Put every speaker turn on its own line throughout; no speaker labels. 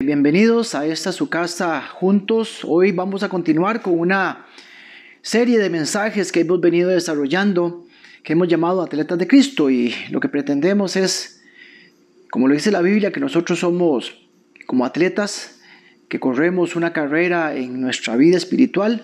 Bienvenidos a esta su casa juntos. Hoy vamos a continuar con una serie de mensajes que hemos venido desarrollando, que hemos llamado Atletas de Cristo y lo que pretendemos es, como lo dice la Biblia, que nosotros somos como atletas que corremos una carrera en nuestra vida espiritual.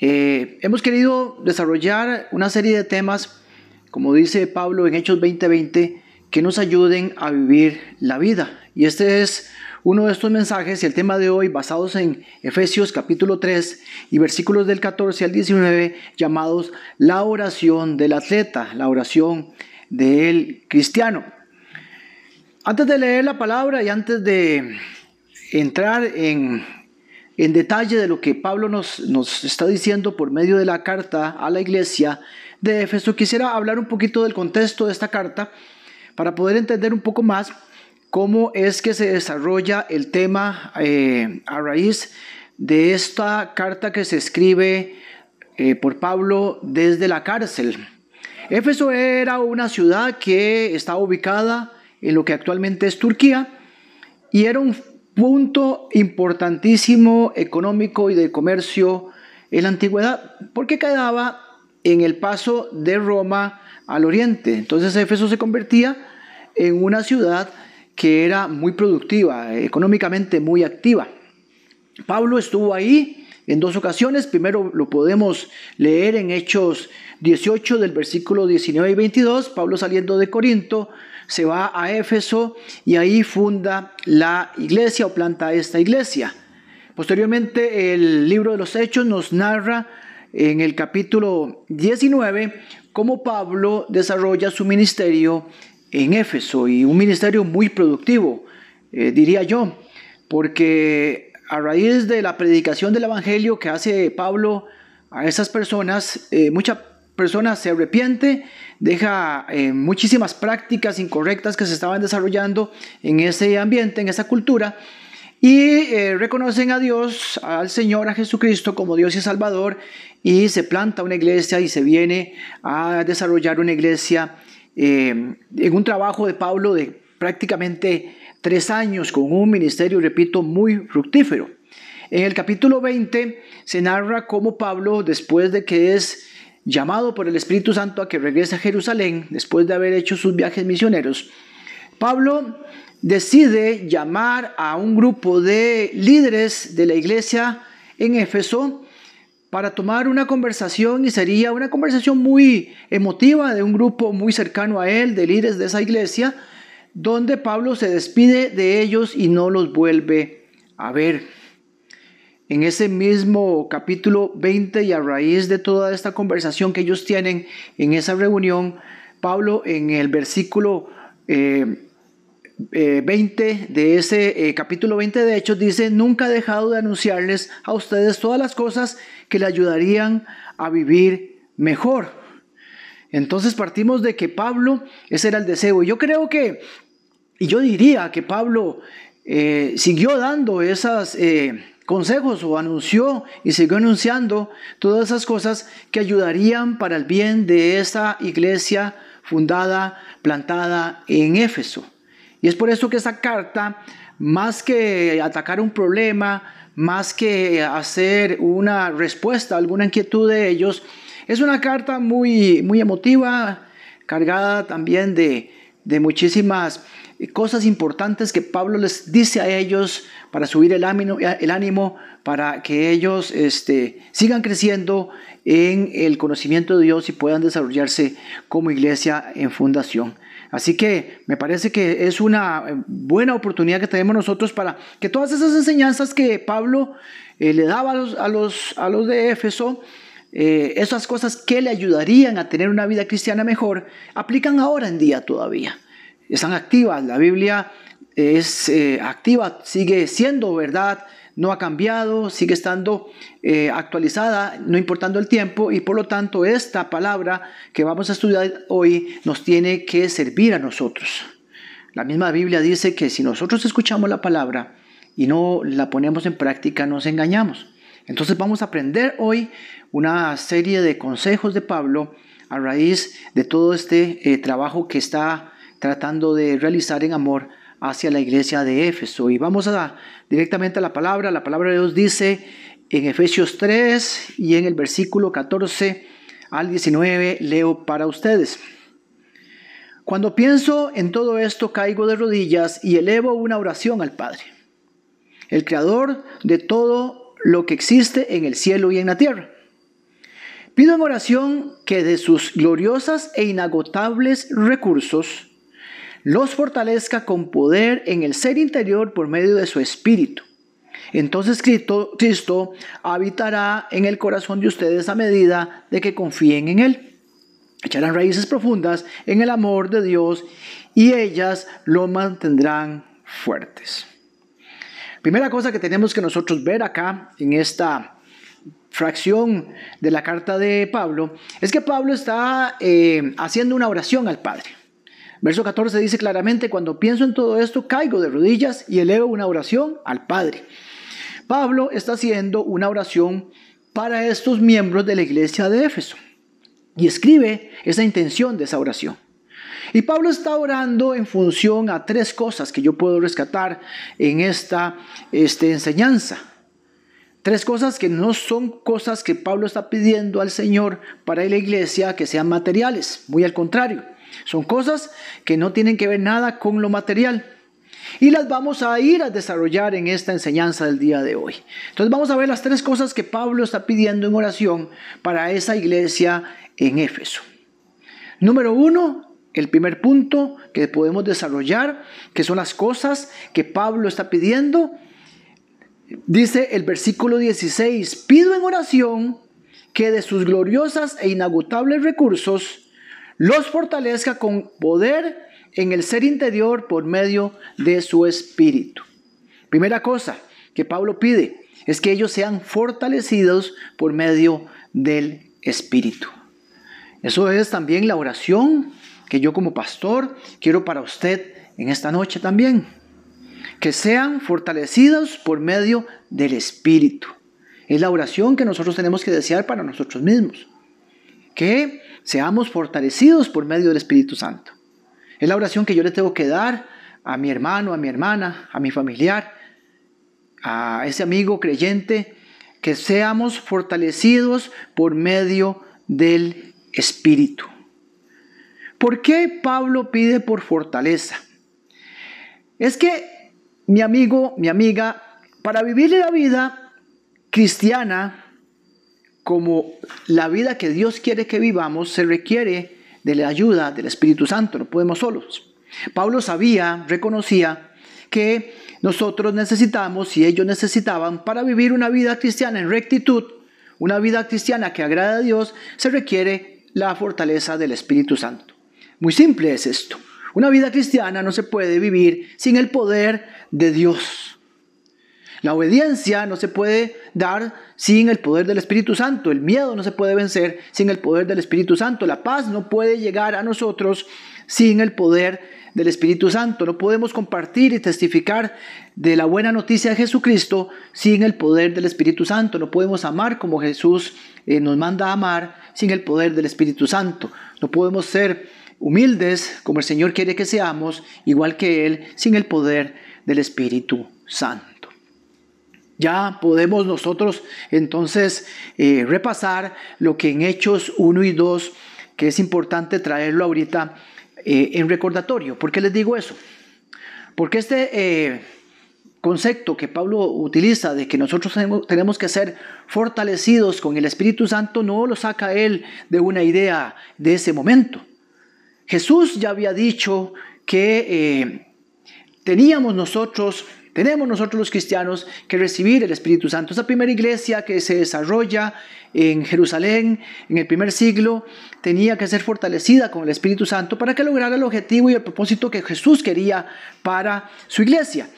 Eh, hemos querido desarrollar una serie de temas, como dice Pablo en Hechos 20:20, que nos ayuden a vivir la vida. Y este es uno de estos mensajes y el tema de hoy basados en Efesios capítulo 3 y versículos del 14 al 19 llamados la oración del atleta, la oración del cristiano. Antes de leer la palabra y antes de entrar en, en detalle de lo que Pablo nos, nos está diciendo por medio de la carta a la iglesia de Éfeso, quisiera hablar un poquito del contexto de esta carta para poder entender un poco más cómo es que se desarrolla el tema eh, a raíz de esta carta que se escribe eh, por Pablo desde la cárcel. Éfeso era una ciudad que estaba ubicada en lo que actualmente es Turquía y era un punto importantísimo económico y de comercio en la antigüedad porque quedaba en el paso de Roma al oriente. Entonces Éfeso se convertía en una ciudad que era muy productiva, económicamente muy activa. Pablo estuvo ahí en dos ocasiones. Primero lo podemos leer en Hechos 18 del versículo 19 y 22. Pablo saliendo de Corinto se va a Éfeso y ahí funda la iglesia o planta esta iglesia. Posteriormente el libro de los Hechos nos narra en el capítulo 19 cómo Pablo desarrolla su ministerio en Éfeso y un ministerio muy productivo, eh, diría yo, porque a raíz de la predicación del Evangelio que hace Pablo a esas personas, eh, muchas personas se arrepiente, deja eh, muchísimas prácticas incorrectas que se estaban desarrollando en ese ambiente, en esa cultura, y reconocen a Dios, al Señor, a Jesucristo como Dios y Salvador, y se planta una iglesia y se viene a desarrollar una iglesia eh, en un trabajo de Pablo de prácticamente tres años con un ministerio, repito, muy fructífero. En el capítulo 20 se narra cómo Pablo, después de que es llamado por el Espíritu Santo a que regrese a Jerusalén, después de haber hecho sus viajes misioneros, Pablo decide llamar a un grupo de líderes de la iglesia en Éfeso para tomar una conversación y sería una conversación muy emotiva de un grupo muy cercano a él, de líderes de esa iglesia, donde Pablo se despide de ellos y no los vuelve a ver. En ese mismo capítulo 20 y a raíz de toda esta conversación que ellos tienen en esa reunión, Pablo en el versículo eh, 20 eh, de ese eh, capítulo 20 de Hechos dice, nunca he dejado de anunciarles a ustedes todas las cosas que le ayudarían a vivir mejor. Entonces partimos de que Pablo, ese era el deseo. Y yo creo que, y yo diría que Pablo eh, siguió dando esos consejos o anunció y siguió anunciando todas esas cosas que ayudarían para el bien de esa iglesia fundada, plantada en Éfeso. Y es por eso que esa carta, más que atacar un problema, más que hacer una respuesta a alguna inquietud de ellos, es una carta muy, muy emotiva, cargada también de, de muchísimas cosas importantes que Pablo les dice a ellos para subir el ánimo, el ánimo para que ellos este, sigan creciendo en el conocimiento de Dios y puedan desarrollarse como iglesia en fundación. Así que me parece que es una eh, buena oportunidad que tenemos nosotros para que todas esas enseñanzas que Pablo eh, le daba a los, a los, de Éfeso, eh, esas cosas que le ayudarían a tener una vida cristiana mejor, aplican ahora en día todavía. Están activas, la Biblia es activa, sigue siendo verdad, no ha cambiado, sigue estando eh, actualizada, no importando el tiempo, y por lo tanto esta palabra que vamos a estudiar hoy nos tiene que servir a nosotros. La misma Biblia dice que si nosotros escuchamos la palabra y no la ponemos en práctica, nos engañamos. Entonces vamos a aprender hoy una serie de consejos de Pablo a raíz de todo este eh, trabajo que está tratando de realizar en amor hacia la iglesia de Éfeso. Y vamos a, directamente a la palabra. La palabra de Dios dice en Efesios 3 y en el versículo 14 al 19, leo para ustedes. Cuando pienso en todo esto, caigo de rodillas y elevo una oración al Padre, el creador de todo lo que existe en el cielo y en la tierra. Pido en oración que de sus gloriosas e inagotables recursos los fortalezca con poder en el ser interior por medio de su espíritu. Entonces Cristo, habitará en el corazón de ustedes a medida de que confíen en Él echarán raíces profundas en el amor de Dios y ellas lo mantendrán fuertes. Primera cosa que tenemos que nosotros ver acá en esta fracción de la carta de Pablo es que Pablo está eh, haciendo una oración al Padre. Verso 14 dice claramente, cuando pienso en todo esto, caigo de rodillas y elevo una oración al Padre. Pablo está haciendo una oración para estos miembros de la iglesia de Éfeso y escribe esa intención de esa oración. Y Pablo está orando en función a tres cosas que yo puedo rescatar en esta este, enseñanza. Tres cosas que no son cosas que Pablo está pidiendo al Señor para la iglesia que sean materiales, muy al contrario. Son cosas que no tienen que ver nada con lo material. Y las vamos a ir a desarrollar en esta enseñanza del día de hoy. Entonces vamos a ver las tres cosas que Pablo está pidiendo en oración para esa iglesia en Éfeso. Número uno, el primer punto que podemos desarrollar, que son las cosas que Pablo está pidiendo. Dice el versículo 16, pido en oración que de sus gloriosas e inagotables recursos los fortalezca con poder en el ser interior por medio de su espíritu. Primera cosa que Pablo pide es que ellos sean fortalecidos por medio del espíritu. Eso es también la oración que yo como pastor quiero para usted en esta noche también. Que sean fortalecidos por medio del Espíritu. Es la oración que nosotros tenemos que desear para nosotros mismos. Que seamos fortalecidos por medio del Espíritu Santo. Es la oración que yo le tengo que dar a mi hermano, a mi hermana, a mi familiar, a ese amigo creyente, que seamos fortalecidos por medio del espíritu. ¿Por qué Pablo pide por fortaleza? Es que mi amigo, mi amiga, para vivir la vida cristiana como la vida que Dios quiere que vivamos, se requiere de la ayuda del Espíritu Santo, no podemos solos. Pablo sabía, reconocía que nosotros necesitamos y ellos necesitaban para vivir una vida cristiana en rectitud, una vida cristiana que agrada a Dios, se requiere la fortaleza del Espíritu Santo. Muy simple es esto. Una vida cristiana no se puede vivir sin el poder de Dios. La obediencia no se puede dar sin el poder del Espíritu Santo. El miedo no se puede vencer sin el poder del Espíritu Santo. La paz no puede llegar a nosotros sin el poder del Espíritu Santo. No podemos compartir y testificar de la buena noticia de Jesucristo sin el poder del Espíritu Santo. No podemos amar como Jesús eh, nos manda a amar sin el poder del Espíritu Santo. No podemos ser humildes como el Señor quiere que seamos, igual que Él, sin el poder del Espíritu Santo. Ya podemos nosotros entonces eh, repasar lo que en Hechos 1 y 2, que es importante traerlo ahorita eh, en recordatorio. ¿Por qué les digo eso? Porque este eh, concepto que Pablo utiliza de que nosotros tenemos que ser fortalecidos con el Espíritu Santo no lo saca él de una idea de ese momento. Jesús ya había dicho que teníamos nosotros, tenemos nosotros los cristianos que recibir el Espíritu Santo. Esa primera iglesia que se desarrolla en Jerusalén en el primer siglo tenía que ser fortalecida con el Espíritu Santo para que lograra el objetivo y el propósito que Jesús quería para su iglesia.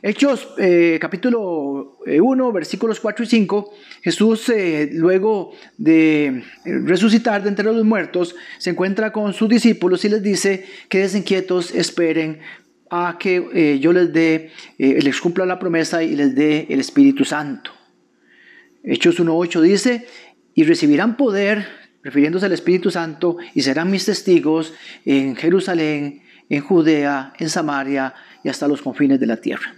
Hechos eh, capítulo 1, eh, versículos 4 y 5, Jesús eh, luego de resucitar de entre los muertos, se encuentra con sus discípulos y les dice, quédense inquietos, esperen a que yo les dé, les cumpla la promesa y les dé el Espíritu Santo. Hechos 1.8 dice, y recibirán poder, refiriéndose al Espíritu Santo, y serán mis testigos en Jerusalén, en Judea, en Samaria y hasta los confines de la tierra.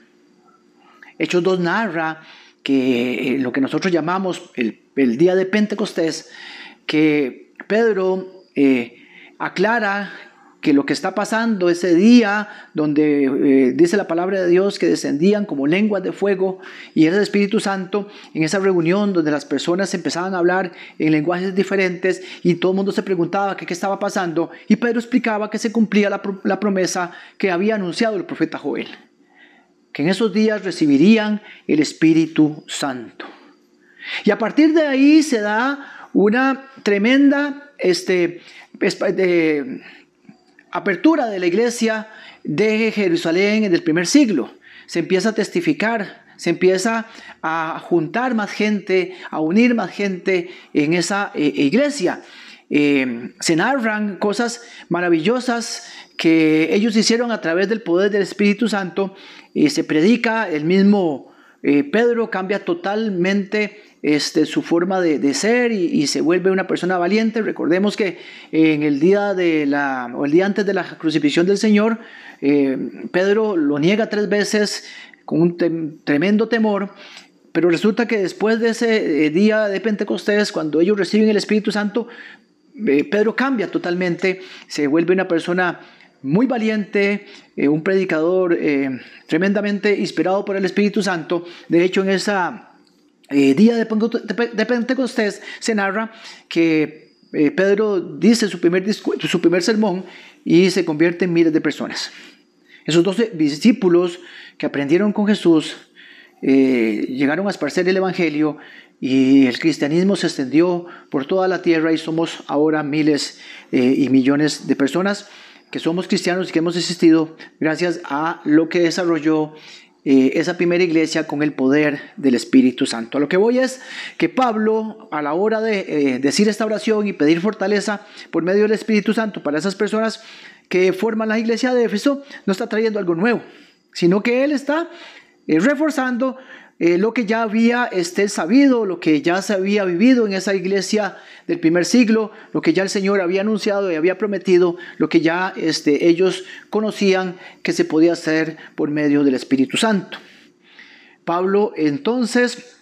Hechos 2 narra que lo que nosotros llamamos el, día de Pentecostés, que Pedro aclara que lo que está pasando ese día donde eh, dice la palabra de Dios que descendían como lenguas de fuego y el Espíritu Santo en esa reunión donde las personas empezaban a hablar en lenguajes diferentes y todo el mundo se preguntaba qué, qué estaba pasando y Pedro explicaba que se cumplía la, la promesa que había anunciado el profeta Joel, que en esos días recibirían el Espíritu Santo. Y a partir de ahí se da una tremenda este, apertura de la iglesia de Jerusalén en el primer siglo. Se empieza a testificar, se empieza a juntar más gente, a unir más gente en esa eh, iglesia. Eh, se narran cosas maravillosas que ellos hicieron a través del poder del Espíritu Santo y se predica el mismo eh, Pedro cambia totalmente este, su forma de, ser y, se vuelve una persona valiente. Recordemos que en el día, de la, o el día antes de la crucifixión del Señor, eh, Pedro lo niega tres veces con un tremendo temor. Pero resulta que después de ese eh, día de Pentecostés, cuando ellos reciben el Espíritu Santo, Pedro cambia totalmente, se vuelve una persona muy valiente, eh, un predicador eh, tremendamente inspirado por el Espíritu Santo. De hecho, en ese eh, día de, Pentecostés se narra que Pedro dice su primer, su primer sermón y se convierte en miles de personas. Esos doce discípulos que aprendieron con Jesús llegaron a esparcer el Evangelio y el cristianismo se extendió por toda la tierra y somos ahora miles y millones de personas que somos cristianos y que hemos existido gracias a lo que desarrolló eh, esa primera iglesia con el poder del Espíritu Santo. A lo que voy es que Pablo, a la hora de eh, decir esta oración y pedir fortaleza por medio del Espíritu Santo para esas personas que forman la iglesia de Éfeso, no está trayendo algo nuevo, sino que él está eh, reforzando eh, lo que ya había este, sabido, lo que ya se había vivido en esa iglesia del primer siglo, lo que ya el Señor había anunciado y había prometido, lo que ya este, ellos conocían que se podía hacer por medio del Espíritu Santo. Pablo entonces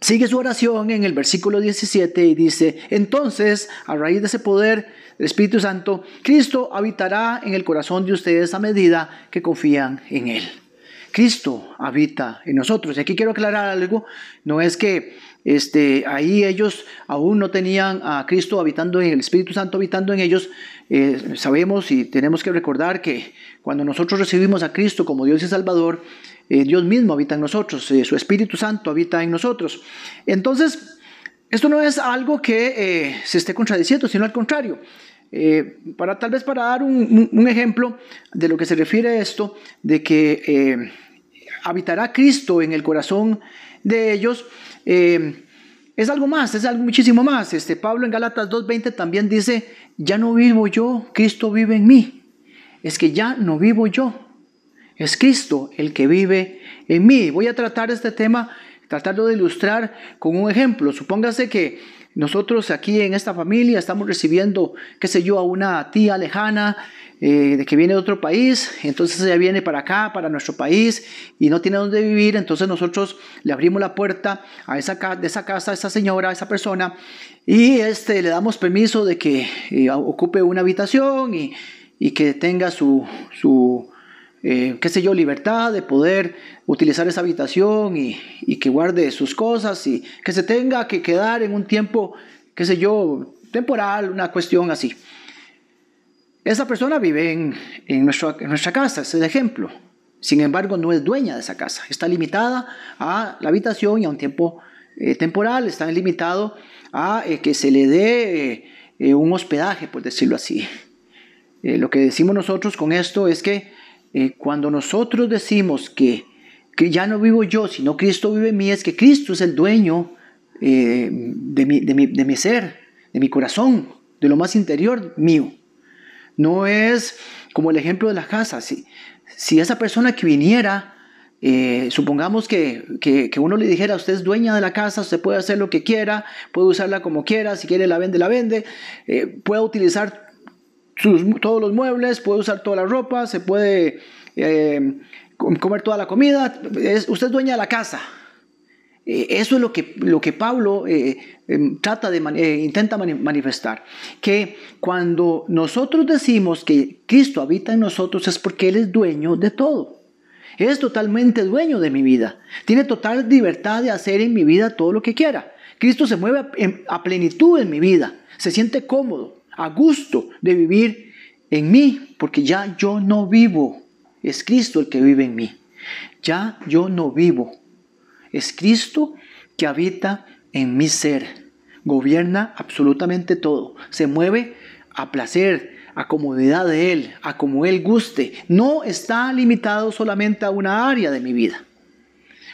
sigue su oración en el versículo 17 y dice, entonces, a raíz de ese poder del Espíritu Santo, Cristo habitará en el corazón de ustedes a medida que confían en Él. Cristo habita en nosotros. Y aquí quiero aclarar algo, no es que este, ahí ellos aún no tenían a Cristo habitando en el Espíritu Santo habitando en ellos. Eh, sabemos y tenemos que recordar que cuando nosotros recibimos a Cristo como Dios y Salvador, eh, Dios mismo habita en nosotros, eh, su Espíritu Santo habita en nosotros. Entonces, esto no es algo que se esté contradiciendo, sino al contrario. para tal vez para dar un, ejemplo de lo que se refiere a esto, de que habitará Cristo en el corazón de ellos, eh, es algo más, es algo muchísimo más. Este, Pablo en Gálatas 2.20 también dice, ya no vivo yo, Cristo vive en mí. Es que ya no vivo yo, es Cristo el que vive en mí. Voy a tratar este tema, tratarlo de ilustrar con un ejemplo. Supóngase que nosotros aquí en esta familia estamos recibiendo, qué sé yo, a una tía lejana eh, de que viene de otro país, entonces ella viene para acá, para nuestro país, y no tiene dónde vivir, entonces nosotros le abrimos la puerta a esa, de esa casa a esa señora, a esa persona, y este, le damos permiso de que eh, ocupe una habitación y, y que tenga su, su eh, qué sé yo, libertad de poder utilizar esa habitación y, y, que guarde sus cosas y que se tenga que quedar en un tiempo, qué sé yo, temporal, una cuestión así. Esa persona vive en, en, nuestra casa, es el ejemplo. Sin embargo, no es dueña de esa casa. Está limitada a la habitación y a un tiempo eh, temporal. Está limitado a eh, que se le dé eh, un hospedaje, por decirlo así. lo que decimos nosotros con esto es que cuando nosotros decimos que, que, ya no vivo yo, sino Cristo vive en mí, es que Cristo es el dueño de mi, de, mi, de mi ser, de mi corazón, de lo más interior mío. No es como el ejemplo de la casa. Si, esa persona que viniera, eh, supongamos que, que, uno le dijera, usted es dueña de la casa, usted puede hacer lo que quiera, puede usarla como quiera, si quiere la vende, la vende, eh, puede utilizar todos los muebles, puede usar toda la ropa, se puede eh, comer toda la comida, usted es dueña de la casa. Eh, eso es lo que, lo que Pablo eh, em, trata de intenta manifestar, que cuando nosotros decimos que Cristo habita en nosotros es porque Él es dueño de todo. Es totalmente dueño de mi vida. Tiene total libertad de hacer en mi vida todo lo que quiera. Cristo se mueve a plenitud en mi vida. Se siente cómodo, a gusto de vivir en mí, porque ya yo no vivo. Es Cristo el que vive en mí. Ya yo no vivo. Es Cristo que habita en mi ser. Gobierna absolutamente todo. Se mueve a placer, a comodidad de Él, a como Él guste. No está limitado solamente a una área de mi vida.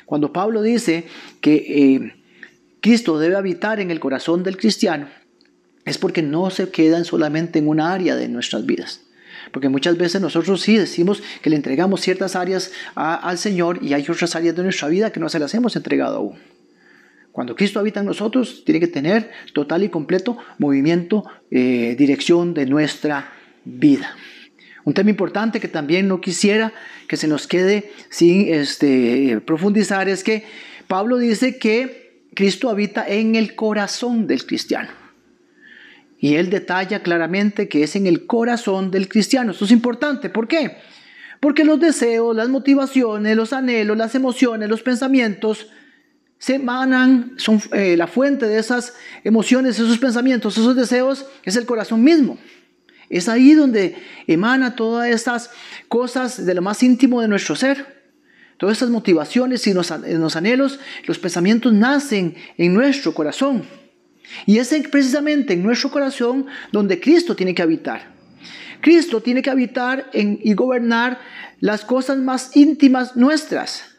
Cuando Pablo dice que eh, Cristo debe habitar en el corazón del cristiano, es porque no se quedan solamente en una área de nuestras vidas. Porque muchas veces nosotros sí decimos que le entregamos ciertas áreas al Señor y hay otras áreas de nuestra vida que no se las hemos entregado aún. Cuando Cristo habita en nosotros, tiene que tener total y completo movimiento, eh, dirección de nuestra vida. Un tema importante que también no quisiera que se nos quede sin este, profundizar es que Pablo dice que Cristo habita en el corazón del cristiano. Y él detalla claramente que es en el corazón del cristiano. Esto es importante. ¿Por qué? Porque los deseos, las motivaciones, los anhelos, las emociones, los pensamientos se emanan, son eh, la fuente de esas emociones, esos pensamientos, esos deseos, es el corazón mismo. Es ahí donde emana todas estas cosas de lo más íntimo de nuestro ser. Todas estas motivaciones y los, los anhelos, los pensamientos nacen en nuestro corazón. Y es precisamente en nuestro corazón donde Cristo tiene que habitar. Cristo tiene que habitar y gobernar las cosas más íntimas nuestras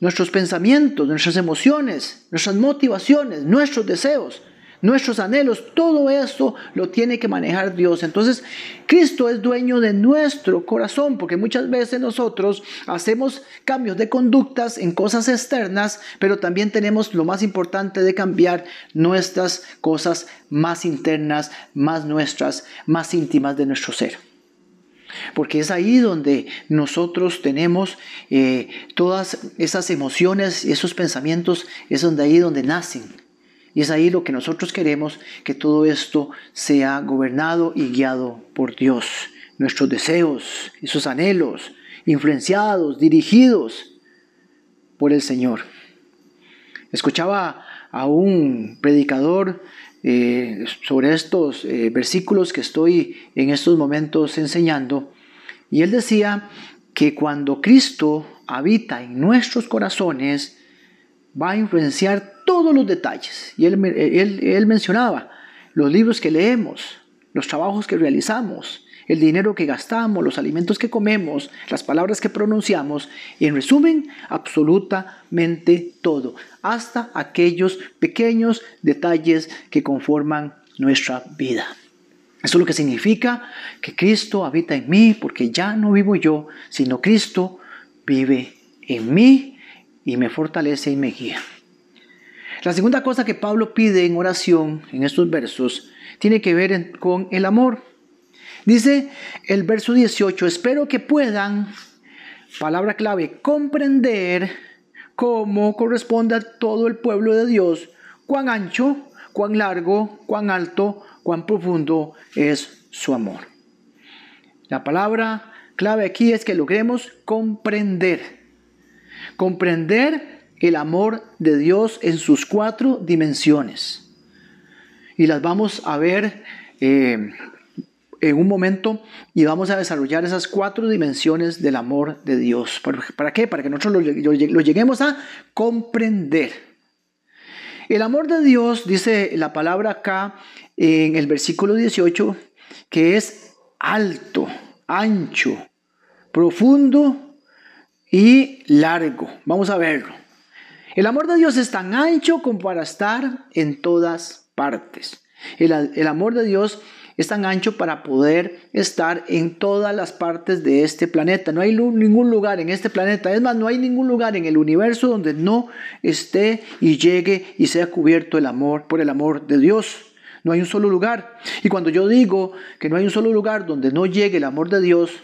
nuestros pensamientos, nuestras emociones, nuestras motivaciones, nuestros deseos, nuestros anhelos, todo esto lo tiene que manejar Dios. Entonces, Cristo es dueño de nuestro corazón, porque muchas veces nosotros hacemos cambios de conductas en cosas externas, pero también tenemos lo más importante de cambiar nuestras cosas más internas, más nuestras, más íntimas de nuestro ser. Porque es ahí donde nosotros tenemos eh, todas esas emociones, esos pensamientos, es donde ahí donde nacen. Y es ahí lo que nosotros queremos, que todo esto sea gobernado y guiado por Dios. Nuestros deseos, esos anhelos, influenciados, dirigidos por el Señor. Escuchaba a un predicador eh, sobre estos eh, versículos que estoy en estos momentos enseñando. Y él decía que cuando Cristo habita en nuestros corazones, va a influenciar todos los detalles. Y él, él mencionaba los libros que leemos, los trabajos que realizamos, el dinero que gastamos, los alimentos que comemos, las palabras que pronunciamos, y en resumen, absolutamente todo, hasta aquellos pequeños detalles que conforman nuestra vida. Eso es lo que significa que Cristo habita en mí, porque ya no vivo yo, sino Cristo vive en mí y me fortalece y me guía. La segunda cosa que Pablo pide en oración en estos versos tiene que ver con el amor. Dice el verso 18, espero que puedan, palabra clave, comprender cómo corresponde a todo el pueblo de Dios, cuán ancho, cuán largo, cuán alto, cuán profundo es su amor. La palabra clave aquí es que logremos comprender. Comprender el amor de Dios en sus cuatro dimensiones. Y las vamos a ver eh, en un momento y vamos a desarrollar esas cuatro dimensiones del amor de Dios. ¿Para qué? Para que nosotros lo, lleguemos a comprender. El amor de Dios, dice la palabra acá en el versículo 18, que es alto, ancho, profundo y largo. Vamos a verlo. El amor de Dios es tan ancho como para estar en todas partes. El, el amor de Dios es tan ancho para poder estar en todas las partes de este planeta. No hay ningún lugar en este planeta, es más, no hay ningún lugar en el universo donde no esté y llegue y sea cubierto el amor por el amor de Dios. no hay un solo lugar. Y cuando yo digo que no hay un solo lugar donde no llegue el amor de Dios,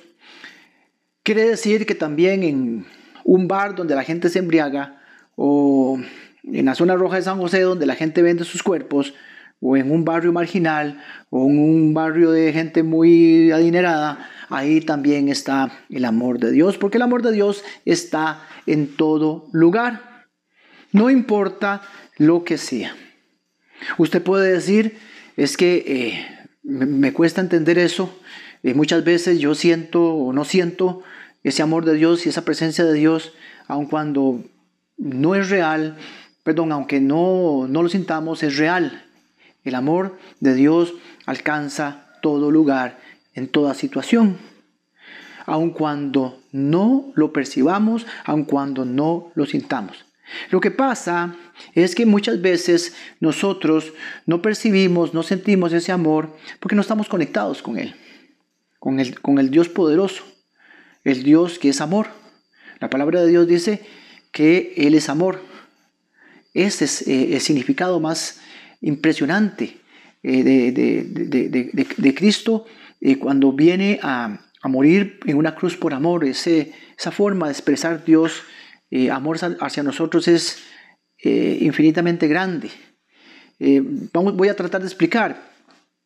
quiere decir que también en un bar donde la gente se embriaga, o en la zona roja de San José donde la gente vende sus cuerpos, o en un barrio marginal, o en un barrio de gente muy adinerada, ahí también está el amor de Dios, porque el amor de Dios está en todo lugar. No importa lo que sea. Usted puede decir, es que eh, me, cuesta entender eso. Eh, muchas veces yo siento o no siento ese amor de Dios y esa presencia de Dios, aun cuando no es real, perdón, aunque no, no lo sintamos, es real. El amor de Dios alcanza todo lugar, en toda situación. Aun cuando no lo percibamos, aun cuando no lo sintamos. Lo que pasa es que muchas veces nosotros no percibimos, no sentimos ese amor porque no estamos conectados con Él, con el, con el Dios poderoso, el Dios que es amor. La palabra de Dios dice que Él es amor. Ese es eh, el significado más impresionante eh, de, Cristo eh, cuando viene a, morir en una cruz por amor. Ese, esa forma de expresar Dios, amor hacia nosotros es infinitamente grande. vamos, voy a tratar de explicar.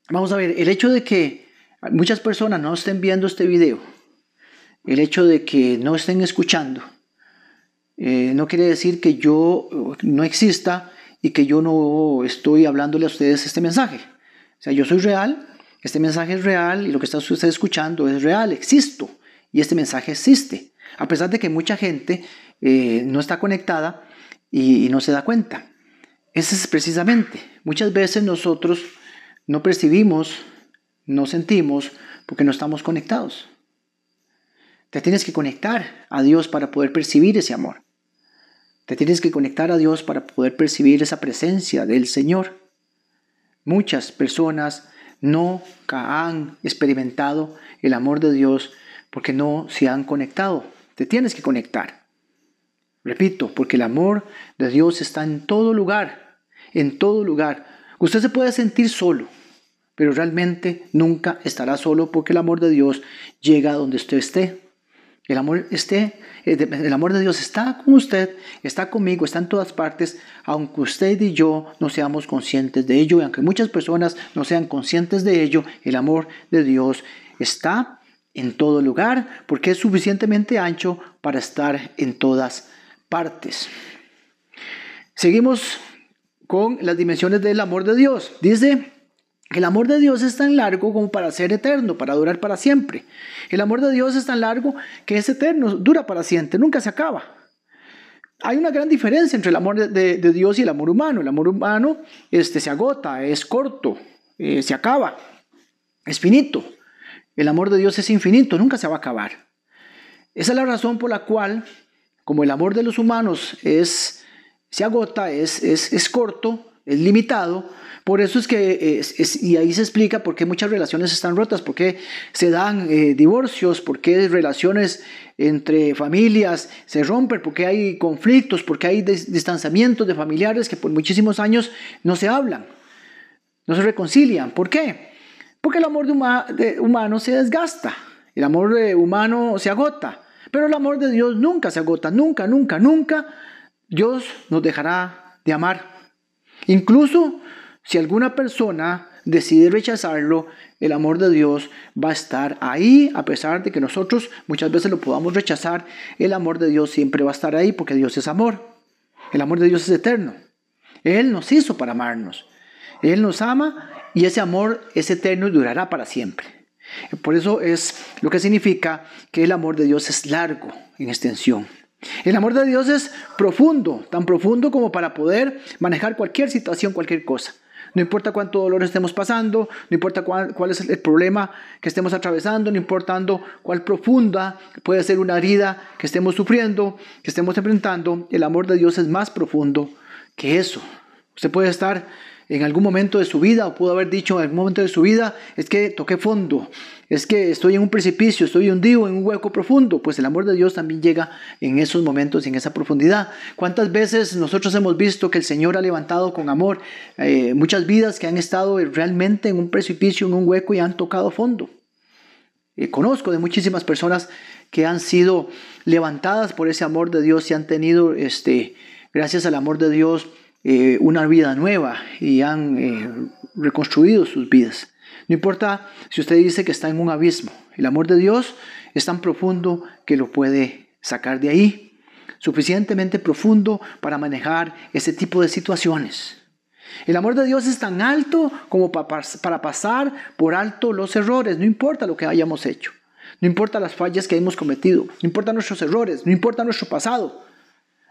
Vamos a ver, el hecho de que muchas personas no estén viendo este video, el hecho de que no estén escuchando, no quiere decir que yo no exista y que yo no estoy hablándole a ustedes este mensaje. O sea, yo soy real, este mensaje es real y lo que está usted escuchando es real, existo y este mensaje existe. A pesar de que mucha gente eh, no está conectada y, no se da cuenta. Ese es precisamente, muchas veces nosotros no percibimos, no sentimos porque no estamos conectados. Te tienes que conectar a Dios para poder percibir ese amor. Te tienes que conectar a Dios para poder percibir esa presencia del Señor. Muchas personas no han experimentado el amor de Dios porque no se han conectado. Te tienes que conectar. Repito, porque el amor de Dios está en todo lugar, en todo lugar. Usted se puede sentir solo, pero realmente nunca estará solo porque el amor de Dios llega a donde usted esté. El amor, esté, eh, el amor de Dios está con usted, está conmigo, está en todas partes, aunque usted y yo no seamos conscientes de ello, y aunque muchas personas no sean conscientes de ello, el amor de Dios está en todo lugar, porque es suficientemente ancho para estar en todas partes. Seguimos con las dimensiones del amor de Dios. Dice el amor de Dios es tan largo como para ser eterno, para durar para siempre. El amor de Dios es tan largo que es eterno, dura para siempre, nunca se acaba. Hay una gran diferencia entre el amor de, Dios y el amor humano. El amor humano este, se agota, es corto, eh, se acaba, es finito. El amor de Dios es infinito, nunca se va a acabar. Esa es la razón por la cual, como el amor de los humanos es, se agota, es, es, es corto, es limitado, por eso es que, y ahí se explica por qué muchas relaciones están rotas, por qué se dan eh, divorcios, por qué relaciones entre familias se rompen, por qué hay conflictos, por qué hay distanciamientos de familiares que por muchísimos años no se hablan, no se reconcilian. ¿Por qué? Porque el amor de humano se desgasta, el amor humano se agota, pero el amor de Dios nunca se agota, nunca, nunca, nunca Dios nos dejará de amar. Incluso si alguna persona decide rechazarlo, el amor de Dios va a estar ahí, a pesar de que nosotros muchas veces lo podamos rechazar, el amor de Dios siempre va a estar ahí porque Dios es amor. El amor de Dios es eterno. Él nos hizo para amarnos. Él nos ama y ese amor es eterno y durará para siempre. Por eso es lo que significa que el amor de Dios es largo en extensión. El amor de Dios es profundo, tan profundo como para poder manejar cualquier situación, cualquier cosa. No importa cuánto dolor estemos pasando, no importa cuál, es el problema que estemos atravesando, no importando cuál profunda puede ser una herida que estemos sufriendo, que estemos enfrentando, el amor de Dios es más profundo que eso. Usted puede estar en algún momento de su vida, o pudo haber dicho en algún momento de su vida, es que toqué fondo, es que estoy en un precipicio, estoy hundido en un hueco profundo. Pues el amor de Dios también llega en esos momentos, en esa profundidad. ¿Cuántas veces nosotros hemos visto que el Señor ha levantado con amor eh, muchas vidas que han estado realmente en un precipicio, en un hueco y han tocado fondo? Eh, conozco de muchísimas personas que han sido levantadas por ese amor de Dios y han tenido, este, gracias al amor de Dios, eh, una vida nueva y han eh, reconstruido sus vidas. No importa si usted dice que está en un abismo, el amor de Dios es tan profundo que lo puede sacar de ahí, suficientemente profundo para manejar ese tipo de situaciones. El amor de Dios es tan alto como para pasar por alto los errores, no importa lo que hayamos hecho. No importa las fallas que hemos cometido, no importa nuestros errores, no importa nuestro pasado.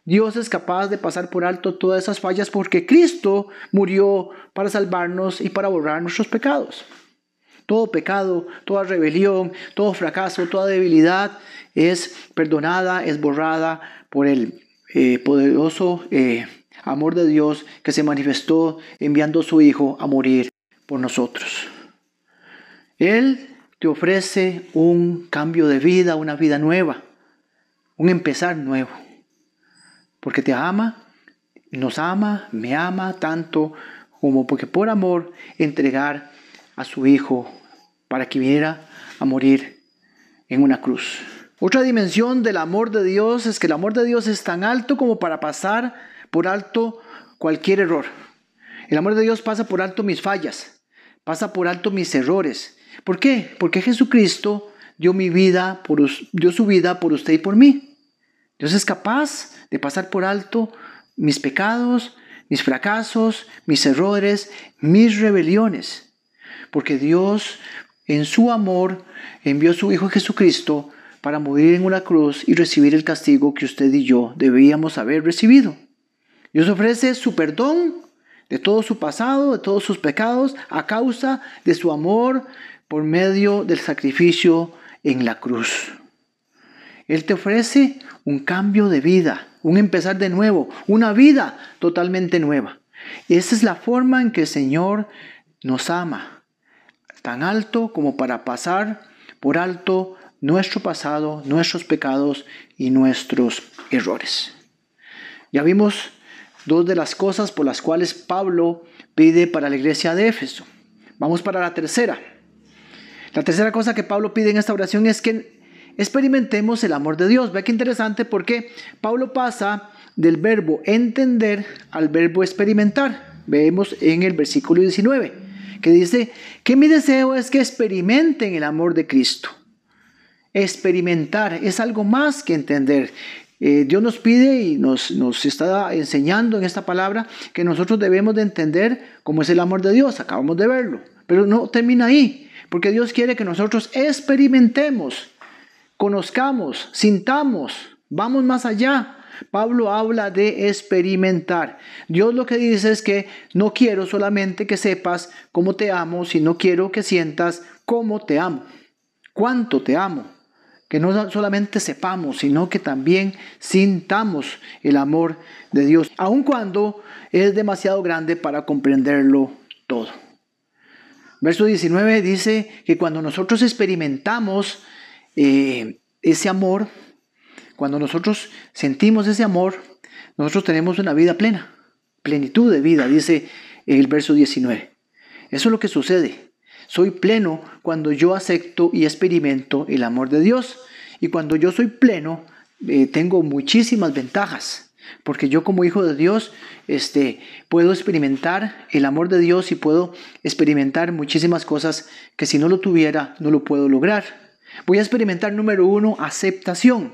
Dios es capaz de pasar por alto todas esas fallas porque Cristo murió para salvarnos y para borrar nuestros pecados. Todo pecado, toda rebelión, todo fracaso, toda debilidad es perdonada, es borrada por el eh, poderoso eh, amor de Dios que se manifestó enviando a su Hijo a morir por nosotros. Él te ofrece un cambio de vida, una vida nueva, un empezar nuevo. Porque te ama, nos ama, me ama tanto como porque por amor entregar a su Hijo para que viniera a morir en una cruz. Otra dimensión del amor de Dios es que el amor de Dios es tan alto como para pasar por alto cualquier error. El amor de Dios pasa por alto mis fallas, pasa por alto mis errores, ¿Por qué? Porque Jesucristo dio mi vida, por, dio su vida por usted y por mí. Dios es capaz de pasar por alto mis pecados, mis fracasos, mis errores, mis rebeliones. Porque Dios en su amor envió a su Hijo Jesucristo para morir en una cruz y recibir el castigo que usted y yo debíamos haber recibido. Dios ofrece su perdón de todo su pasado, de todos sus pecados, a causa de su amor por medio del sacrificio en la cruz. Él te ofrece un cambio de vida, un empezar de nuevo, una vida totalmente nueva. Esa es la forma en que el Señor nos ama, tan alto como para pasar por alto nuestro pasado, nuestros pecados y nuestros errores. Ya vimos dos de las cosas por las cuales Pablo pide para la iglesia de Éfeso. Vamos para la tercera. La tercera cosa que Pablo pide en esta oración es que experimentemos el amor de Dios. Ve qué interesante porque Pablo pasa del verbo entender al verbo experimentar. Vemos en el versículo 19 que dice que mi deseo es que experimenten el amor de Cristo. Experimentar es algo más que entender. Eh, Dios nos pide y nos, nos está enseñando en esta palabra que nosotros debemos de entender cómo es el amor de Dios. Acabamos de verlo. Pero no termina ahí. Porque Dios quiere que nosotros experimentemos, conozcamos, sintamos, vamos más allá. Pablo habla de experimentar. Dios lo que dice es que no quiero solamente que sepas cómo te amo, sino quiero que sientas cómo te amo, cuánto te amo. Que no solamente sepamos, sino que también sintamos el amor de Dios, aun cuando es demasiado grande para comprenderlo todo. Verso 19 dice que cuando nosotros experimentamos eh, ese amor, cuando nosotros sentimos ese amor, nosotros tenemos una vida plena, plenitud de vida, dice el verso 19. Eso es lo que sucede. Soy pleno cuando yo acepto y experimento el amor de Dios. Y cuando yo soy pleno, eh, tengo muchísimas ventajas. Porque yo como hijo de Dios este, puedo experimentar el amor de Dios y puedo experimentar muchísimas cosas que si no lo tuviera no lo puedo lograr. Voy a experimentar número uno, aceptación.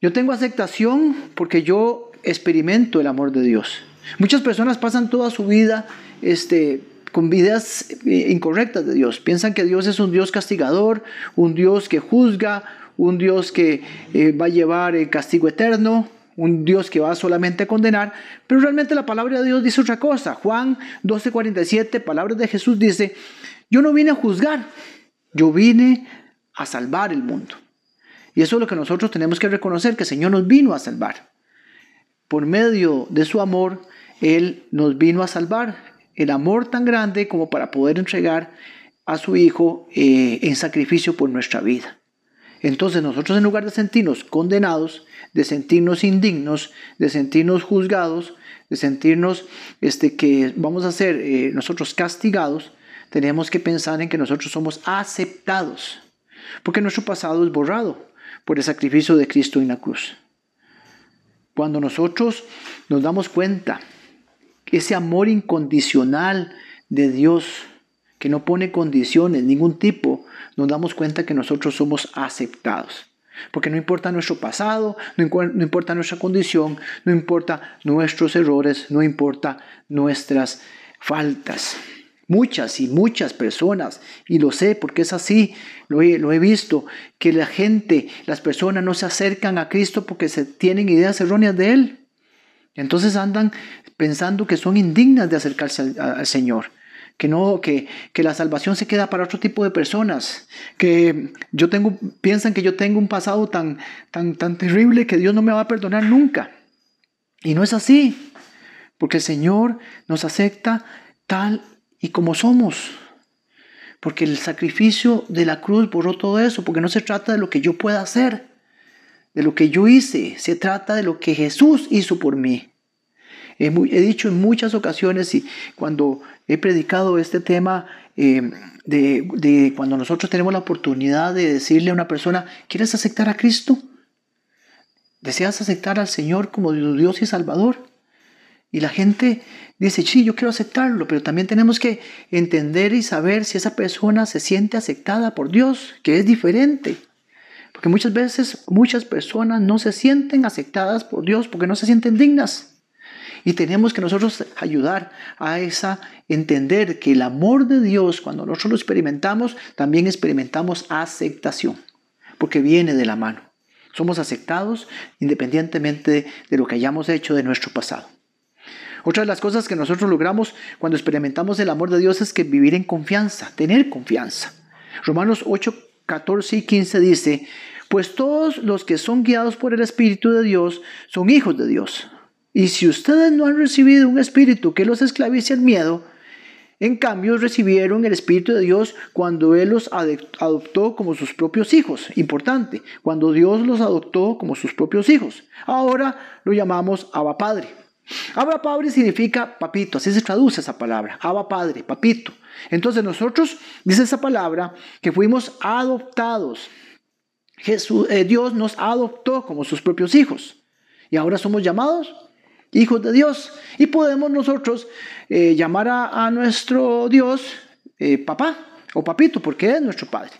Yo tengo aceptación porque yo experimento el amor de Dios. Muchas personas pasan toda su vida este, con vidas eh, incorrectas de Dios. Piensan que Dios es un Dios castigador, un Dios que juzga, un Dios que eh, va a llevar el castigo eterno un Dios que va solamente a condenar, pero realmente la palabra de Dios dice otra cosa. Juan 12:47, palabras de Jesús dice, yo no vine a juzgar, yo vine a salvar el mundo. Y eso es lo que nosotros tenemos que reconocer, que el Señor nos vino a salvar. Por medio de su amor, Él nos vino a salvar. el amor tan grande como para poder entregar a su Hijo eh, en sacrificio por nuestra vida. Entonces nosotros en lugar de sentirnos condenados, de sentirnos indignos, de sentirnos juzgados, de sentirnos este, que vamos a ser eh, nosotros castigados, tenemos que pensar en que nosotros somos aceptados, porque nuestro pasado es borrado por el sacrificio de Cristo en la cruz. Cuando nosotros nos damos cuenta que ese amor incondicional de Dios, que no pone condiciones, ningún tipo, nos damos cuenta que nosotros somos aceptados. Porque no importa nuestro pasado, no, importa nuestra condición, no importa nuestros errores, no importa nuestras faltas. Muchas y muchas personas, y lo sé porque es así, lo he, lo he visto, que la gente, las personas no se acercan a Cristo porque se tienen ideas erróneas de Él. Entonces andan pensando que son indignas de acercarse al, Señor que no, que, que, la salvación se queda para otro tipo de personas, que yo tengo, piensan que yo tengo un pasado tan, tan, tan terrible que Dios no me va a perdonar nunca. Y no es así, porque el Señor nos acepta tal y como somos. Porque el sacrificio de la cruz borró todo eso, porque no se trata de lo que yo pueda hacer, de lo que yo hice, se trata de lo que Jesús hizo por mí. He, dicho en muchas ocasiones y cuando he predicado este tema eh, de, cuando nosotros tenemos la oportunidad de decirle a una persona, ¿quieres aceptar a Cristo? ¿Deseas aceptar al Señor como Dios y Salvador? Y la gente dice, sí, yo quiero aceptarlo, pero también tenemos que entender y saber si esa persona se siente aceptada por Dios, que es diferente. Porque muchas veces muchas personas no se sienten aceptadas por Dios porque no se sienten dignas. Y tenemos que nosotros ayudar a esa entender que el amor de Dios, cuando nosotros lo experimentamos, también experimentamos aceptación, porque viene de la mano. Somos aceptados independientemente de lo que hayamos hecho de nuestro pasado. Otra de las cosas que nosotros logramos cuando experimentamos el amor de Dios es que vivir en confianza, tener confianza. Romanos 8, 14 y 15 dice, pues todos los que son guiados por el Espíritu de Dios son hijos de Dios. Y si ustedes no han recibido un espíritu que los esclavice al miedo, en cambio recibieron el Espíritu de Dios cuando Él los adoptó como sus propios hijos. Importante, cuando Dios los adoptó como sus propios hijos. Ahora lo llamamos Abba Padre. Abba Padre significa papito, así se traduce esa palabra. Abba Padre, papito. Entonces nosotros, dice esa palabra, que fuimos adoptados. Jesús, eh, Dios nos adoptó como sus propios hijos. Y ahora somos llamados hijos de Dios. Y podemos nosotros eh, llamar a, nuestro Dios eh, papá o papito, porque es nuestro Padre.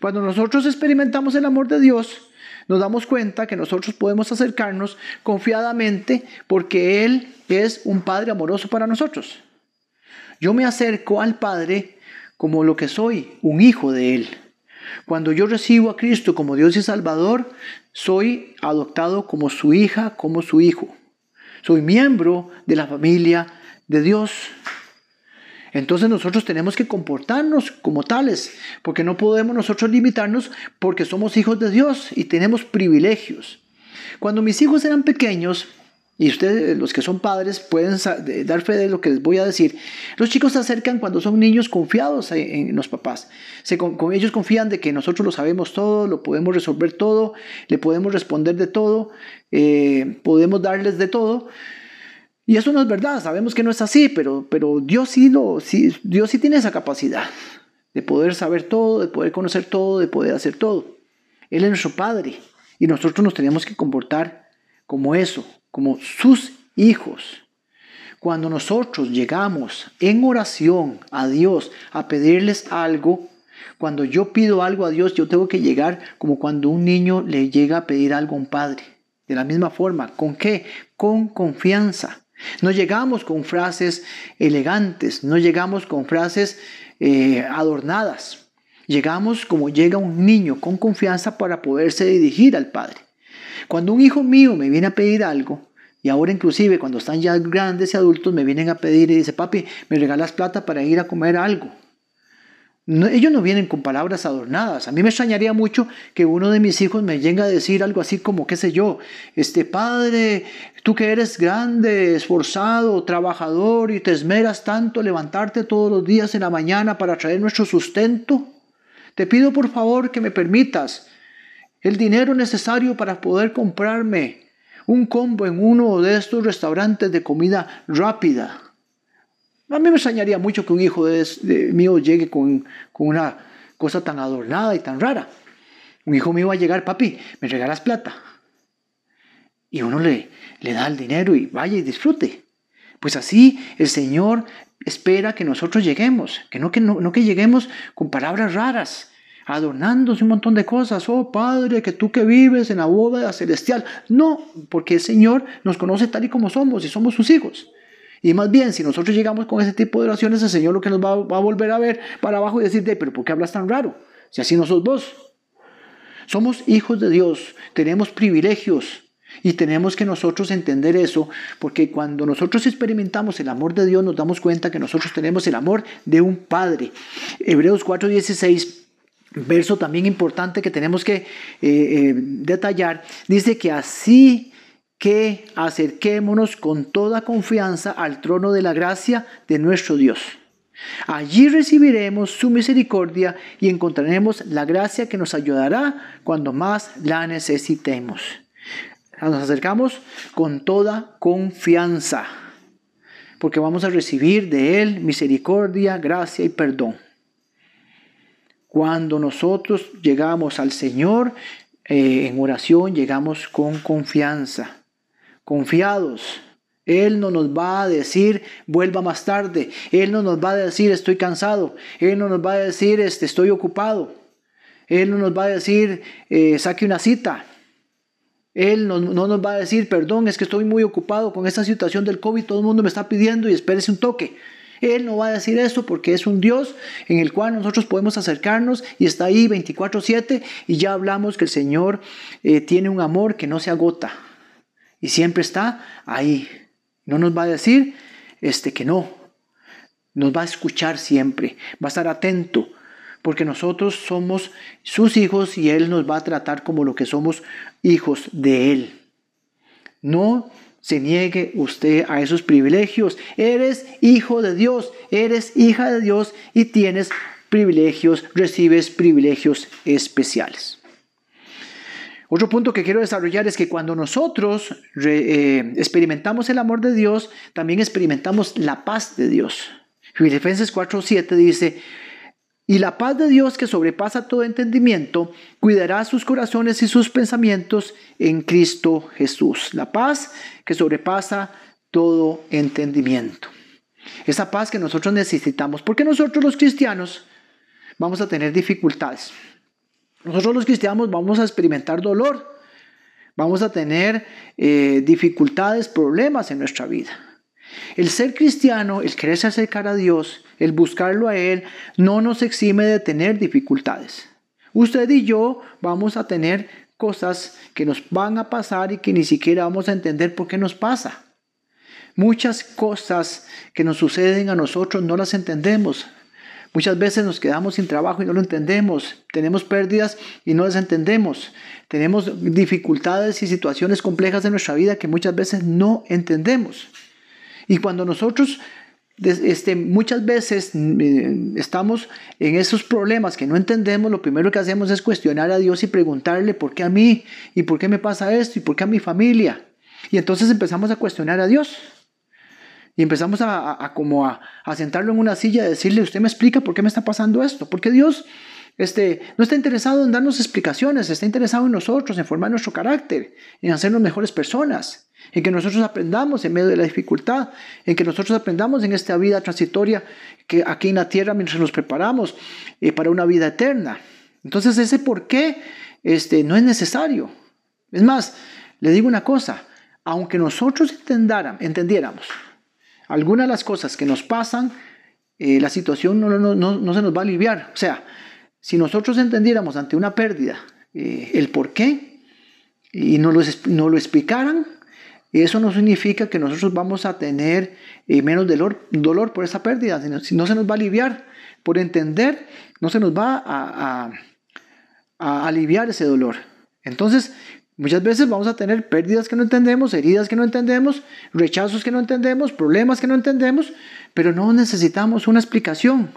Cuando nosotros experimentamos el amor de Dios, nos damos cuenta que nosotros podemos acercarnos confiadamente porque Él es un Padre amoroso para nosotros. Yo me acerco al Padre como lo que soy, un hijo de Él. Cuando yo recibo a Cristo como Dios y Salvador, soy adoptado como su hija, como su hijo soy miembro de la familia de Dios. Entonces nosotros tenemos que comportarnos como tales, porque no podemos nosotros limitarnos porque somos hijos de Dios y tenemos privilegios. Cuando mis hijos eran pequeños, y ustedes, los que son padres, pueden dar fe de lo que les voy a decir. Los chicos se acercan cuando son niños confiados en los papás. Con, ellos confían de que nosotros lo sabemos todo, lo podemos resolver todo, le podemos responder de todo, eh, podemos darles de todo. Y eso no es verdad, sabemos que no es así, pero, pero Dios, sí lo, sí, Dios sí tiene esa capacidad de poder saber todo, de poder conocer todo, de poder hacer todo. Él es nuestro Padre y nosotros nos tenemos que comportar como eso, como sus hijos. Cuando nosotros llegamos en oración a Dios a pedirles algo, cuando yo pido algo a Dios, yo tengo que llegar como cuando un niño le llega a pedir algo a un padre. De la misma forma, ¿con qué? Con confianza. No llegamos con frases elegantes, no llegamos con frases eh, adornadas. Llegamos como llega un niño, con confianza para poderse dirigir al Padre. Cuando un hijo mío me viene a pedir algo, y ahora inclusive cuando están ya grandes y adultos me vienen a pedir y dice, papi, me regalas plata para ir a comer algo. Ellos no vienen con palabras adornadas. A mí me extrañaría mucho que uno de mis hijos me llegue a decir algo así como, qué sé yo, este padre, tú que eres grande, esforzado, trabajador y te esmeras tanto levantarte todos los días en la mañana para traer nuestro sustento, te pido por favor que me permitas el dinero necesario para poder comprarme un combo en uno de estos restaurantes de comida rápida a mí me extrañaría mucho que un hijo de, mío llegue con, una cosa tan adornada y tan rara. Un hijo mío va a llegar, papi, me regalas plata. Y uno le, le da el dinero y vaya y disfrute. Pues así el Señor espera que nosotros lleguemos, que no que, no, que lleguemos con palabras raras, adornándose un montón de cosas. Oh Padre, que tú que vives en la bóveda celestial. No, porque el Señor nos conoce tal y como somos y somos sus hijos. Y más bien, si nosotros llegamos con ese tipo de oraciones, el Señor lo que nos va, a volver a ver para abajo y decir, pero ¿por qué hablas tan raro? Si así no sos vos. Somos hijos de Dios, tenemos privilegios y tenemos que nosotros entender eso, porque cuando nosotros experimentamos el amor de Dios, nos damos cuenta que nosotros tenemos el amor de un Padre. Hebreos 4:16 verso también importante que tenemos que eh, eh, detallar, dice que así que acerquémonos con toda confianza al trono de la gracia de nuestro Dios. Allí recibiremos su misericordia y encontraremos la gracia que nos ayudará cuando más la necesitemos. Nos acercamos con toda confianza, porque vamos a recibir de Él misericordia, gracia y perdón. Cuando nosotros llegamos al Señor eh, en oración, llegamos con confianza confiados. Él no nos va a decir, vuelva más tarde. Él no nos va a decir, estoy cansado. Él no nos va a decir, este, estoy ocupado. Él no nos va a decir, eh, saque una cita. Él no, no, nos va a decir, perdón, es que estoy muy ocupado con esta situación del COVID, todo el mundo me está pidiendo y espérese un toque. Él no va a decir eso porque es un Dios en el cual nosotros podemos acercarnos y está ahí 24/7 y ya hablamos que el Señor eh, tiene un amor que no se agota y siempre está ahí. No nos va a decir este, que no. Nos va a escuchar siempre. Va a estar atento. Porque nosotros somos sus hijos y Él nos va a tratar como lo que somos hijos de Él. No se niegue usted a esos privilegios. Eres hijo de Dios, eres hija de Dios y tienes privilegios, recibes privilegios especiales. Otro punto que quiero desarrollar es que cuando nosotros eh, experimentamos el amor de Dios, también experimentamos la paz de Dios. Filipenses 4:7 dice, y la paz de Dios que sobrepasa todo entendimiento, cuidará sus corazones y sus pensamientos en Cristo Jesús. La paz que sobrepasa todo entendimiento. Esa paz que nosotros necesitamos, porque nosotros los cristianos vamos a tener dificultades. Nosotros los cristianos vamos a experimentar dolor, vamos a tener eh, dificultades, problemas en nuestra vida. El ser cristiano, el quererse acercar a Dios, el buscarlo a Él, no nos exime de tener dificultades. Usted y yo vamos a tener cosas que nos van a pasar y que ni siquiera vamos a entender por qué nos pasa. Muchas cosas que nos suceden a nosotros no las entendemos. Muchas veces nos quedamos sin trabajo y no lo entendemos. Tenemos pérdidas y no las entendemos. Tenemos dificultades y situaciones complejas de nuestra vida que muchas veces no entendemos. Y cuando nosotros este, muchas veces mm, estamos en esos problemas que no entendemos, lo primero que hacemos es cuestionar a Dios y preguntarle por qué a mí y por qué me pasa esto y por qué a mi familia. Y entonces empezamos a cuestionar a Dios. Y empezamos a, como a, sentarlo en una silla y decirle, usted me explica por qué me está pasando esto. Porque Dios este, no está interesado en darnos explicaciones, está interesado en nosotros, en formar nuestro carácter, en hacernos mejores personas, en que nosotros aprendamos en medio de la dificultad, en que nosotros aprendamos en esta vida transitoria que aquí en la tierra mientras nos preparamos eh, para una vida eterna. Entonces ese por qué este, no es necesario. Es más, le digo una cosa, aunque nosotros entendiéramos algunas de las cosas que nos pasan, eh, la situación no, no, no, no, se nos va a aliviar. O sea, si nosotros entendiéramos ante una pérdida eh, el por qué y no lo, no lo explicaran, eso no significa que nosotros vamos a tener eh, menos dolor, dolor por esa pérdida, sino, no se nos va a aliviar. por entender, no se nos va a, a aliviar ese dolor. Entonces, muchas veces vamos a tener pérdidas que no entendemos, heridas que no entendemos, rechazos que no entendemos, problemas que no entendemos, pero no necesitamos una explicación.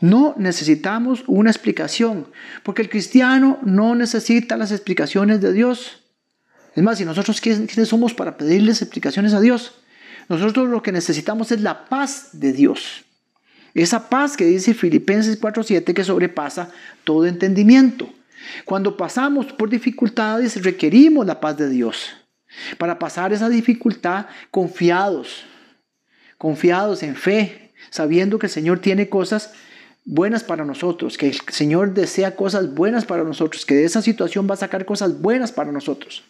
No necesitamos una explicación, porque el cristiano no necesita las explicaciones de Dios. Es más, si nosotros quiénes somos para pedirles explicaciones a Dios, nosotros lo que necesitamos es la paz de Dios. Esa paz que dice Filipenses 4:7 que sobrepasa todo entendimiento. Cuando pasamos por dificultades requerimos la paz de Dios. Para pasar esa dificultad confiados, confiados en fe, sabiendo que el Señor tiene cosas buenas para nosotros, que el Señor desea cosas buenas para nosotros, que de esa situación va a sacar cosas buenas para nosotros,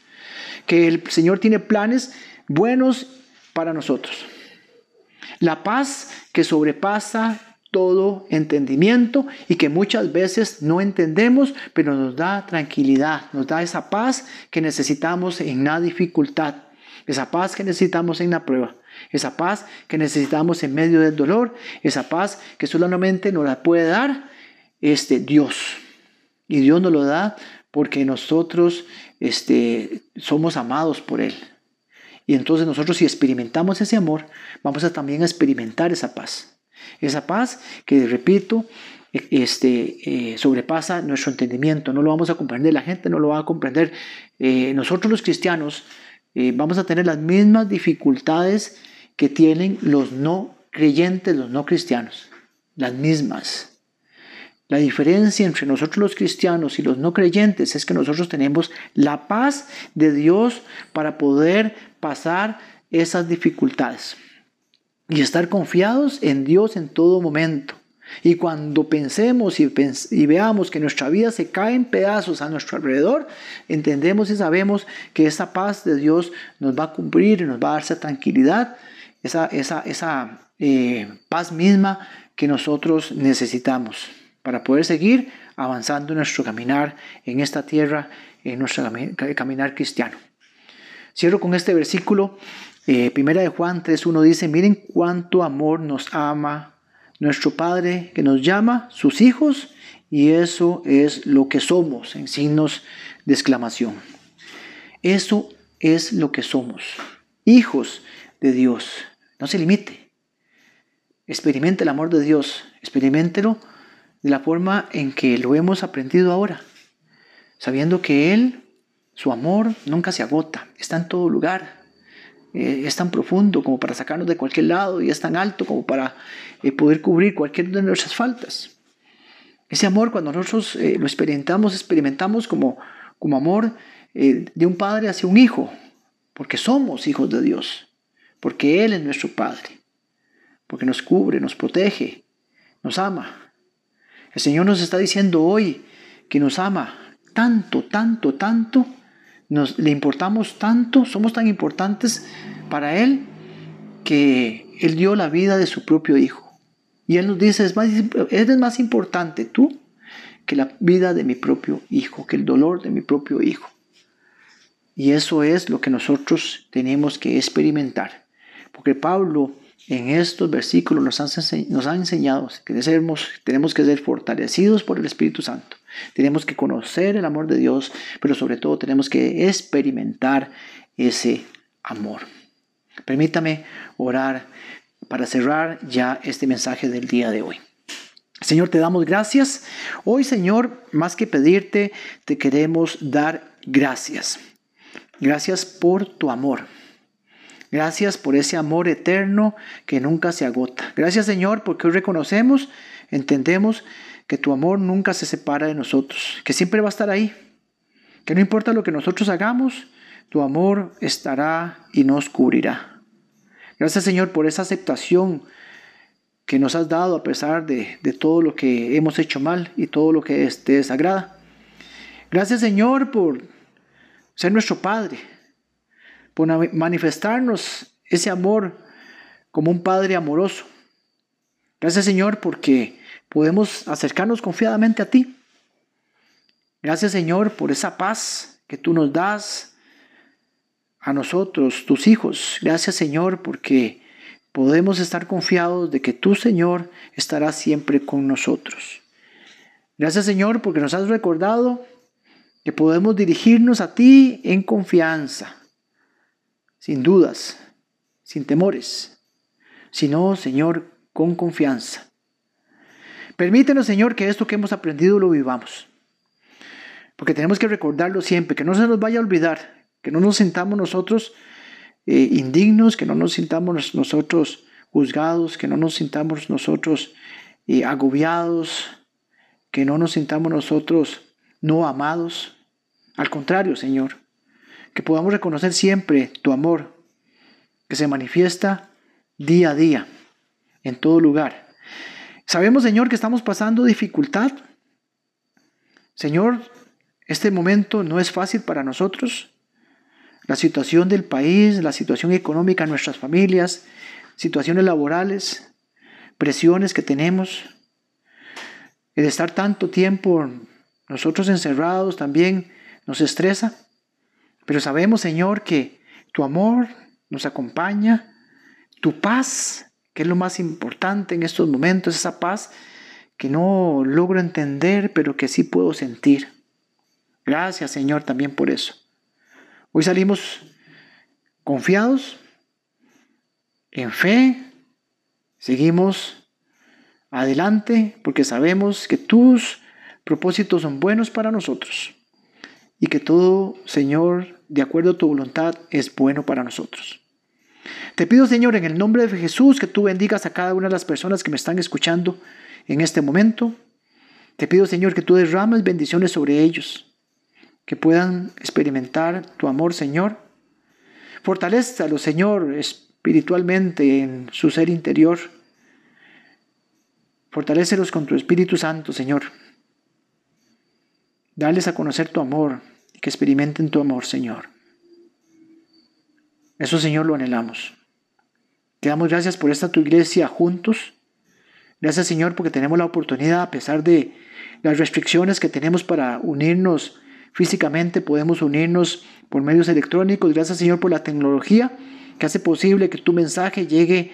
que el Señor tiene planes buenos para nosotros. La paz que sobrepasa todo entendimiento y que muchas veces no entendemos, pero nos da tranquilidad, nos da esa paz que necesitamos en la dificultad, esa paz que necesitamos en la prueba, esa paz que necesitamos en medio del dolor, esa paz que solamente nos la puede dar este Dios. Y Dios nos lo da porque nosotros este, somos amados por Él. Y entonces nosotros si experimentamos ese amor, vamos a también experimentar esa paz. Esa paz que, repito, este, eh, sobrepasa nuestro entendimiento, no lo vamos a comprender, la gente no lo va a comprender. Eh, nosotros los cristianos eh, vamos a tener las mismas dificultades que tienen los no creyentes, los no cristianos, las mismas. La diferencia entre nosotros los cristianos y los no creyentes es que nosotros tenemos la paz de Dios para poder pasar esas dificultades y estar confiados en Dios en todo momento. Y cuando pensemos y, veamos que nuestra vida se cae en pedazos a nuestro alrededor, entendemos y sabemos que esa paz de Dios nos va a cumplir y nos va a dar esa tranquilidad, esa, esa, esa eh, paz misma que nosotros necesitamos para poder seguir avanzando en nuestro caminar en esta tierra, en nuestro caminar cristiano. Cierro con este versículo. Eh, primera de Juan 3.1 dice, miren cuánto amor nos ama nuestro Padre que nos llama sus hijos y eso es lo que somos en signos de exclamación. Eso es lo que somos, hijos de Dios. No se limite. Experimente el amor de Dios, experimentelo de la forma en que lo hemos aprendido ahora, sabiendo que Él, su amor, nunca se agota, está en todo lugar. Eh, es tan profundo como para sacarnos de cualquier lado y es tan alto como para eh, poder cubrir cualquier de nuestras faltas. Ese amor cuando nosotros eh, lo experimentamos, experimentamos como, como amor de un padre hacia un hijo, porque somos hijos de Dios, porque Él es nuestro Padre, porque nos cubre, nos protege, nos ama. El Señor nos está diciendo hoy que nos ama tanto, tanto, tanto, nos, le importamos tanto, somos tan importantes para Él que Él dio la vida de su propio Hijo. Y Él nos dice, es más, eres más importante tú que la vida de mi propio Hijo, que el dolor de mi propio Hijo. Y eso es lo que nosotros tenemos que experimentar. Porque Pablo en estos versículos nos nos enseñado que tenemos que ser fortalecidos por el Espíritu Santo. Tenemos que conocer el amor de Dios, pero sobre todo tenemos que experimentar ese amor. Permítame orar para cerrar ya este mensaje del día de hoy. Señor, te damos gracias. Hoy, Señor, más que pedirte, te queremos dar gracias. Gracias por tu amor. Gracias por ese amor eterno que nunca se agota. Gracias Señor porque hoy reconocemos, entendemos que tu amor nunca se separa de nosotros, que siempre va a estar ahí, que no importa lo que nosotros hagamos, tu amor estará y nos cubrirá. Gracias Señor por esa aceptación que nos has dado a pesar de, todo lo que hemos hecho mal y todo lo que te desagrada. Gracias Señor por ser nuestro Padre, por manifestarnos ese amor como un Padre amoroso. Gracias Señor porque podemos acercarnos confiadamente a ti. Gracias Señor por esa paz que tú nos das a nosotros, tus hijos. Gracias Señor porque podemos estar confiados de que tú, Señor, estarás siempre con nosotros. Gracias, Señor, porque nos has recordado que podemos dirigirnos a ti en confianza, sin dudas, sin temores, sino, Señor, con confianza. Permítenos, Señor, que esto que hemos aprendido lo vivamos. Porque tenemos que recordarlo siempre, que no se nos vaya a olvidar, que no nos sintamos nosotros eh, indignos, que no nos sintamos nosotros juzgados, que no nos sintamos nosotros eh, agobiados, que no nos sintamos nosotros no amados. Al contrario, Señor, que podamos reconocer siempre tu amor, que se manifiesta día a día, en todo lugar. Sabemos, Señor, que estamos pasando dificultad. Señor, este momento no es fácil para nosotros. La situación del país, la situación económica en nuestras familias, situaciones laborales, presiones que tenemos, el estar tanto tiempo nosotros encerrados también nos estresa. Pero sabemos, Señor, que tu amor nos acompaña, tu paz, es lo más importante en estos momentos, esa paz que no logro entender, pero que sí puedo sentir. Gracias Señor también por eso. Hoy salimos confiados, en fe, seguimos adelante porque sabemos que tus propósitos son buenos para nosotros y que todo, Señor, de acuerdo a tu voluntad, es bueno para nosotros. Te pido, Señor, en el nombre de Jesús, que tú bendigas a cada una de las personas que me están escuchando en este momento. Te pido, Señor, que tú derrames bendiciones sobre ellos que puedan experimentar tu amor, Señor. Fortalézalo, Señor, espiritualmente en su ser interior. Fortalécelos con tu Espíritu Santo, Señor. Dales a conocer tu amor y que experimenten tu amor, Señor. Eso, Señor, lo anhelamos. Te damos gracias por esta tu iglesia juntos. Gracias, Señor, porque tenemos la oportunidad, a pesar de las restricciones que tenemos para unirnos físicamente, podemos unirnos por medios electrónicos. Gracias Señor por la tecnología que hace posible que tu mensaje llegue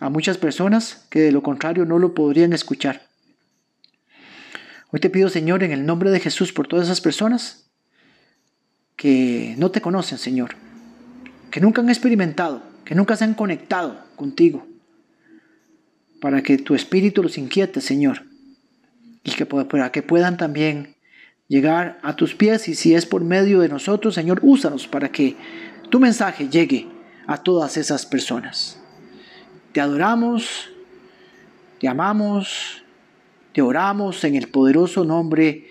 a muchas personas que de lo contrario no lo podrían escuchar. Hoy te pido Señor en el nombre de Jesús por todas esas personas que no te conocen Señor, que nunca han experimentado, que nunca se han conectado contigo, para que tu espíritu los inquiete Señor y que, para que puedan también llegar a tus pies y si es por medio de nosotros, Señor, úsanos para que tu mensaje llegue a todas esas personas. Te adoramos, te amamos, te oramos en el poderoso nombre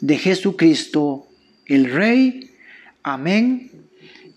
de Jesucristo, el Rey. Amén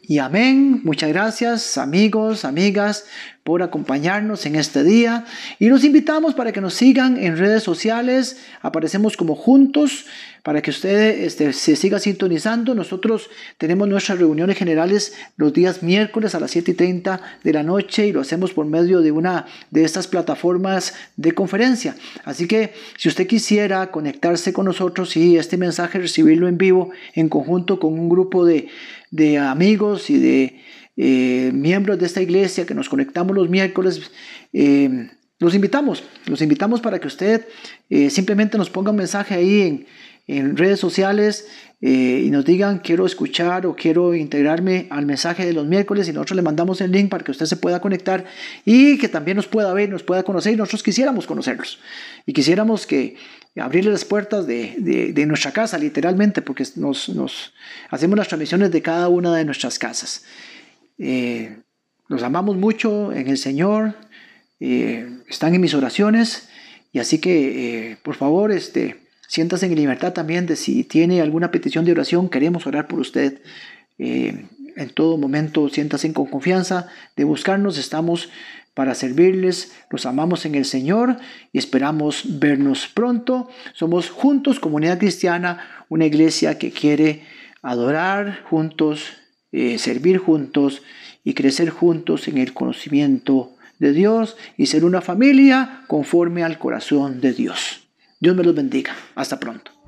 y amén. Muchas gracias amigos, amigas, por acompañarnos en este día. Y los invitamos para que nos sigan en redes sociales. Aparecemos como juntos para que usted este, se siga sintonizando. Nosotros tenemos nuestras reuniones generales los días miércoles a las 7 y 30 de la noche y lo hacemos por medio de una de estas plataformas de conferencia. Así que si usted quisiera conectarse con nosotros y este mensaje recibirlo en vivo en conjunto con un grupo de, de amigos y de eh, miembros de esta iglesia que nos conectamos los miércoles, eh, los invitamos, los invitamos para que usted eh, simplemente nos ponga un mensaje ahí en, redes sociales y nos digan quiero escuchar o quiero integrarme al mensaje de los miércoles y nosotros le mandamos el link para que usted se pueda conectar y que también nos pueda ver, nos pueda conocer y nosotros quisiéramos conocerlos y quisiéramos que abrirle las puertas de, nuestra casa literalmente porque nos hacemos las transmisiones de cada una de nuestras casas. Eh, los amamos mucho en el Señor, eh, están en mis oraciones y así que eh, por favor este, siéntase en libertad también de si tiene alguna petición de oración, queremos orar por usted. en todo momento siéntase con confianza de buscarnos, estamos para servirles, los amamos en el Señor y esperamos vernos pronto. Somos juntos, comunidad cristiana, una iglesia que quiere adorar juntos eh, servir juntos y crecer juntos en el conocimiento de Dios y ser una familia conforme al corazón de Dios. Dios me los bendiga. Hasta pronto.